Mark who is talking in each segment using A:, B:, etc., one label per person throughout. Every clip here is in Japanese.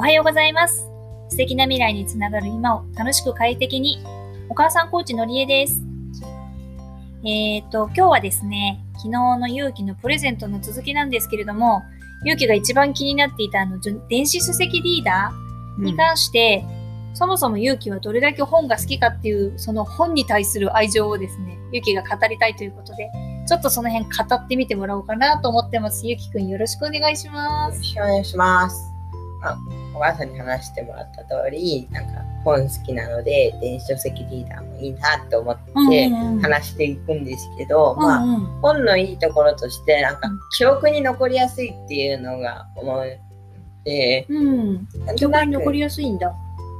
A: おはようございます。素敵な未来につながる今を楽しく快適に。お母さんコーチのりえです。えっ、と、今日はですね、昨日の勇気のプレゼントの続きなんですけれども、勇気が一番気になっていたあの、電子書籍リーダーに関して、そもそも勇気はどれだけ本が好きかっていう、その本に対する愛情をですね、勇気が語りたいということで、ちょっとその辺語ってみてもらおうかなと思ってます。ゆきくんよろしくお願いします。
B: よろしくお願いします。あお母さんに話してもらった通り、なんか本好きなので、電子書籍リーダーもいいなって思って話していくんですけど、まあ、
A: うんうん
B: 本のいいところとして、なんか
A: うん
B: 記憶に残りやすいっていうのが思って、
A: うん。記憶に残
B: り、
A: りやすいんだ。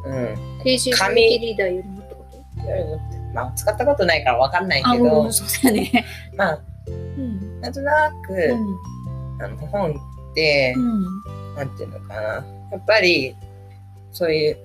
B: うん。
A: 電子書リーダーよりもってこと？
B: よりもまあ、使ったことないからわかんない
A: あ、
B: けど、
A: うん、そうね。
B: まあ、
A: うん。
B: なんとなく、
A: うん。
B: あの本って、
A: うん。
B: なんていうのかな。やっぱり、そういう、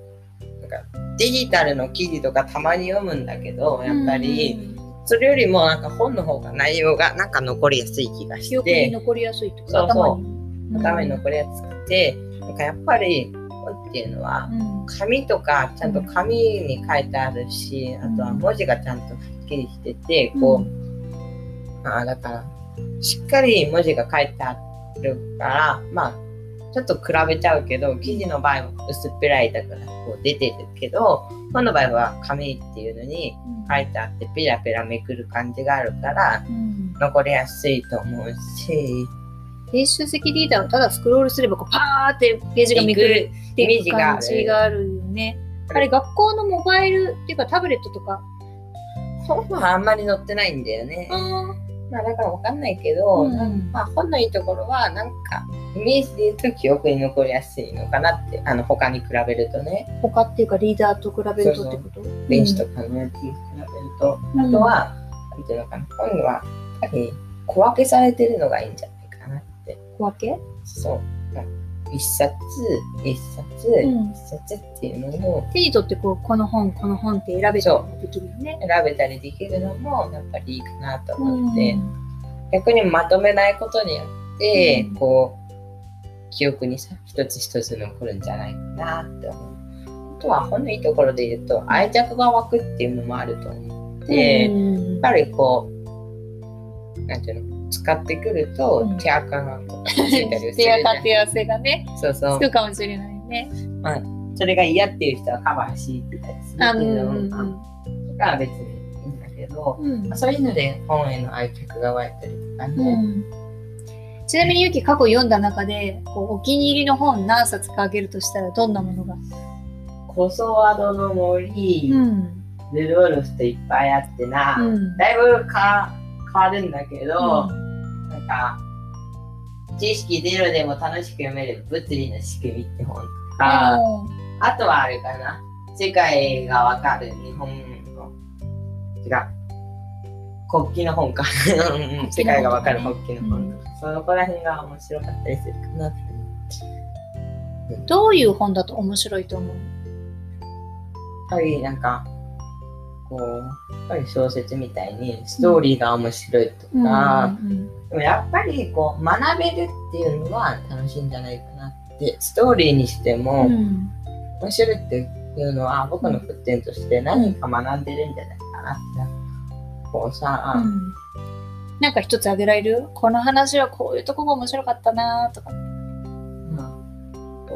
B: なんか、デジタルの記事とかたまに読むんだけど、やっぱり、それよりもなんか本の方が内容がなんか残りやすい気がし
A: 記憶に
B: て、
A: 残りやすいと
B: そうそう。
A: 頭に。
B: 頭に残りやすくて、なんかやっぱり本っていうのは、
A: うん。
B: 紙とかちゃんと紙に書いてあるし、あとは文字がちゃんとはっきりしてて、こう、ああだから、しっかり文字が書いてあるから、まあ、ちょっと比べちゃうけど、記事の場合は薄っぺらいだからこう出てるけど、本の場合は紙っていうのに
A: うん
B: 書いてあってペラペラめくる感じがあるから、
A: うん。
B: 残りやすいと思うし、
A: 電子書籍リーダーをただスクロールすればこうパーってページがめくるっていう感じがあるよね。あれ学校のモバイルっていうかタブレットとか？
B: 本はあんまり載ってないんだよね。
A: あ
B: まあだからわかんないけど、
A: うん。
B: まあ本のいいところはなんかイメージで言うと記憶に残りやすいのかなって、あの他に比べるとね、
A: 他っていうかリーダーと比べるとってこと？
B: 電子とかのやつに比べると、
A: うん。
B: あとは、なんていうのかな、本はやっぱり小分けされてるのがいいんじゃないかなって。
A: 小分け？
B: そう。まあ一冊、一冊、
A: うん。
B: 一冊っていうのを
A: 手に取ってこうこの本この本って選べたりもできるよね。
B: 選べたりできるのもやっぱりいいかなと思って、
A: うん。
B: 逆にまとめないことによって、
A: うん。
B: こう記憶にさ一つ一つ残るんじゃないかなって思う。あとは本のいいところで言うと愛着が湧くっていうのもあると思って、
A: うん。
B: やっぱりこうなんていうの使ってくると、
A: うん。
B: 手垢がついたりするじ
A: 手
B: ゃん。
A: 垢手汗がね
B: そうそう。
A: つくかもしれないね。
B: それが嫌っていう人はカバー敷いてたりする
A: あ
B: けど、
A: うんうん
B: ま別にいいんだけど、
A: うん。
B: まあそういうので本への愛着が湧いたりとかね、
A: うん。ちなみにゆき過去読んだ中でこうお気に入りの本何冊かあげるとしたらどんなものが、
B: コソワドの森、
A: ん。
B: ルドルフといっぱいあってな、
A: うん。
B: だいぶか変わるんだけど、なんか知識ゼロでも楽しく読める物理の仕組みって本。とか、あとはあれかな。世界がわかる日本の違う。国旗の本か。うん世界がわかる国旗の本。とか、そこら辺が面白かったりするかなって。
A: どういう本だと面白いと思う？
B: やっぱりなんかこうやっぱり小説みたいにストーリーが面白いとか、
A: うん
B: でもやっぱりこう学べるっていうのは楽しいんじゃないかなってストーリーにしても
A: うん
B: 面白いっていうのは僕の沸点として何か学んでるんじゃないかなって。こうさ、
A: うん。なんか一つあげられる？この話はこういうとこが面白かったなとか。
B: うちょっ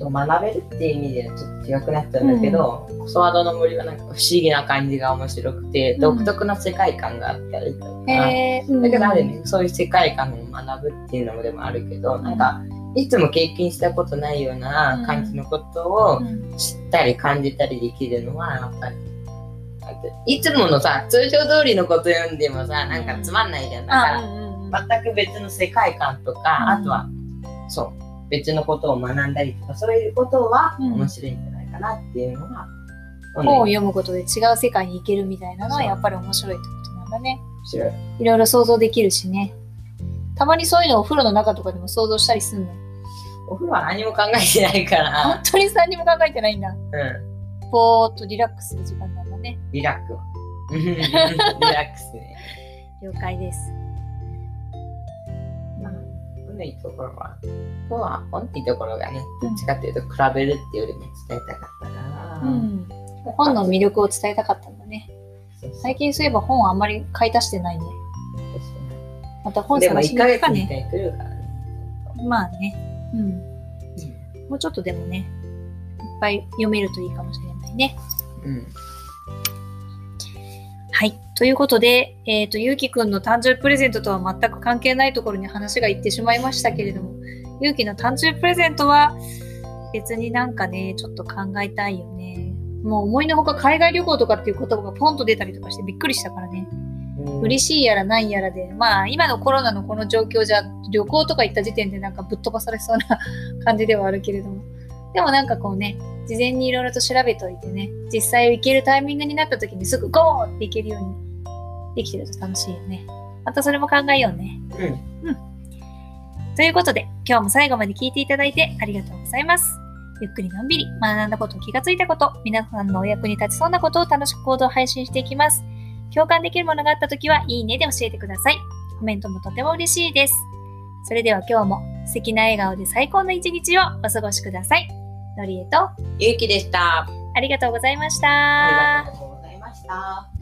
B: と学べるっていう意味ではちょっと違くなっちゃうんだけど、コソワードの森はなんか不思議な感じが面白くて、
A: うん。
B: 独特な世界観があったりとか、だけどある意味そういう世界観を学ぶっていうのもでもあるけど、なんかいつも経験したことないような感じのことを
A: うん。
B: 知ったり感じたりできるのはやっぱり。いつものさ通常通りのこと読んでもさなんかつまんないじゃん。だから全く別の世界観とか、
A: うん。
B: あとはそう別のことを学んだりとかそういうことは
A: うん
B: 面白いんじゃないかなっていうのが、
A: 本を読むことで違う世界に行けるみたいなのはやっぱり面白いってことなんだね。
B: 面白い
A: いろいろ想像できるしね。たまにそういうのをお風呂の中とかでも想像したりするの？
B: お風呂は何も考えてないから
A: 本、当に何も考えてないんだ。
B: うん、
A: ぽーっとリラックスする時間なんだね。
B: リラックスリラックスね
A: 了解です。
B: まあ、のいいところは、今日は本のいいところがね、どっちかっていうと比べるっていうよりも伝えたかったから、
A: うん。本の魅力を伝えたかったんだね。最近そういえば本あんまり買い足してないね。また本
B: でも1
A: 探しに行くかね。
B: に1回来るからね。
A: まあね。うん。もうちょっとでもね、いっぱい読めるといいかもしれないね。
B: うん。
A: はい。ということで、えっ、と、ゆうきくんの誕生日プレゼントとは全く関係ないところに話が行ってしまいましたけれども、ゆうきの誕生日プレゼントは、別になんかね、ちょっと考えたいよね。もう思いのほか海外旅行とかっていう言葉がポンと出たりとかしてびっくりしたからね。
B: うん、
A: 嬉しいやらないやらで、まあ今のコロナのこの状況じゃ旅行とか行った時点でなんかぶっ飛ばされそうな感じではあるけれども。でもなんかこうね、事前にいろいろと調べておいてね、実際行けるタイミングになった時にすぐゴーって行けるようにできてると楽しいよね。またそれも考えようね。
B: うん。
A: ということで、今日も最後まで聞いていただいてありがとうございます。ゆっくりのんびり学んだこと、気がついたこと、皆さんのお役に立ちそうなことを楽しく行動配信していきます。共感できるものがあったときは、いいねで教えてください。コメントもとても嬉しいです。それでは今日も素敵な笑顔で最高の一日をお過ごしください。のりえと、
B: ゆうきでした。
A: ありがとうございました。
B: ありがとうございました。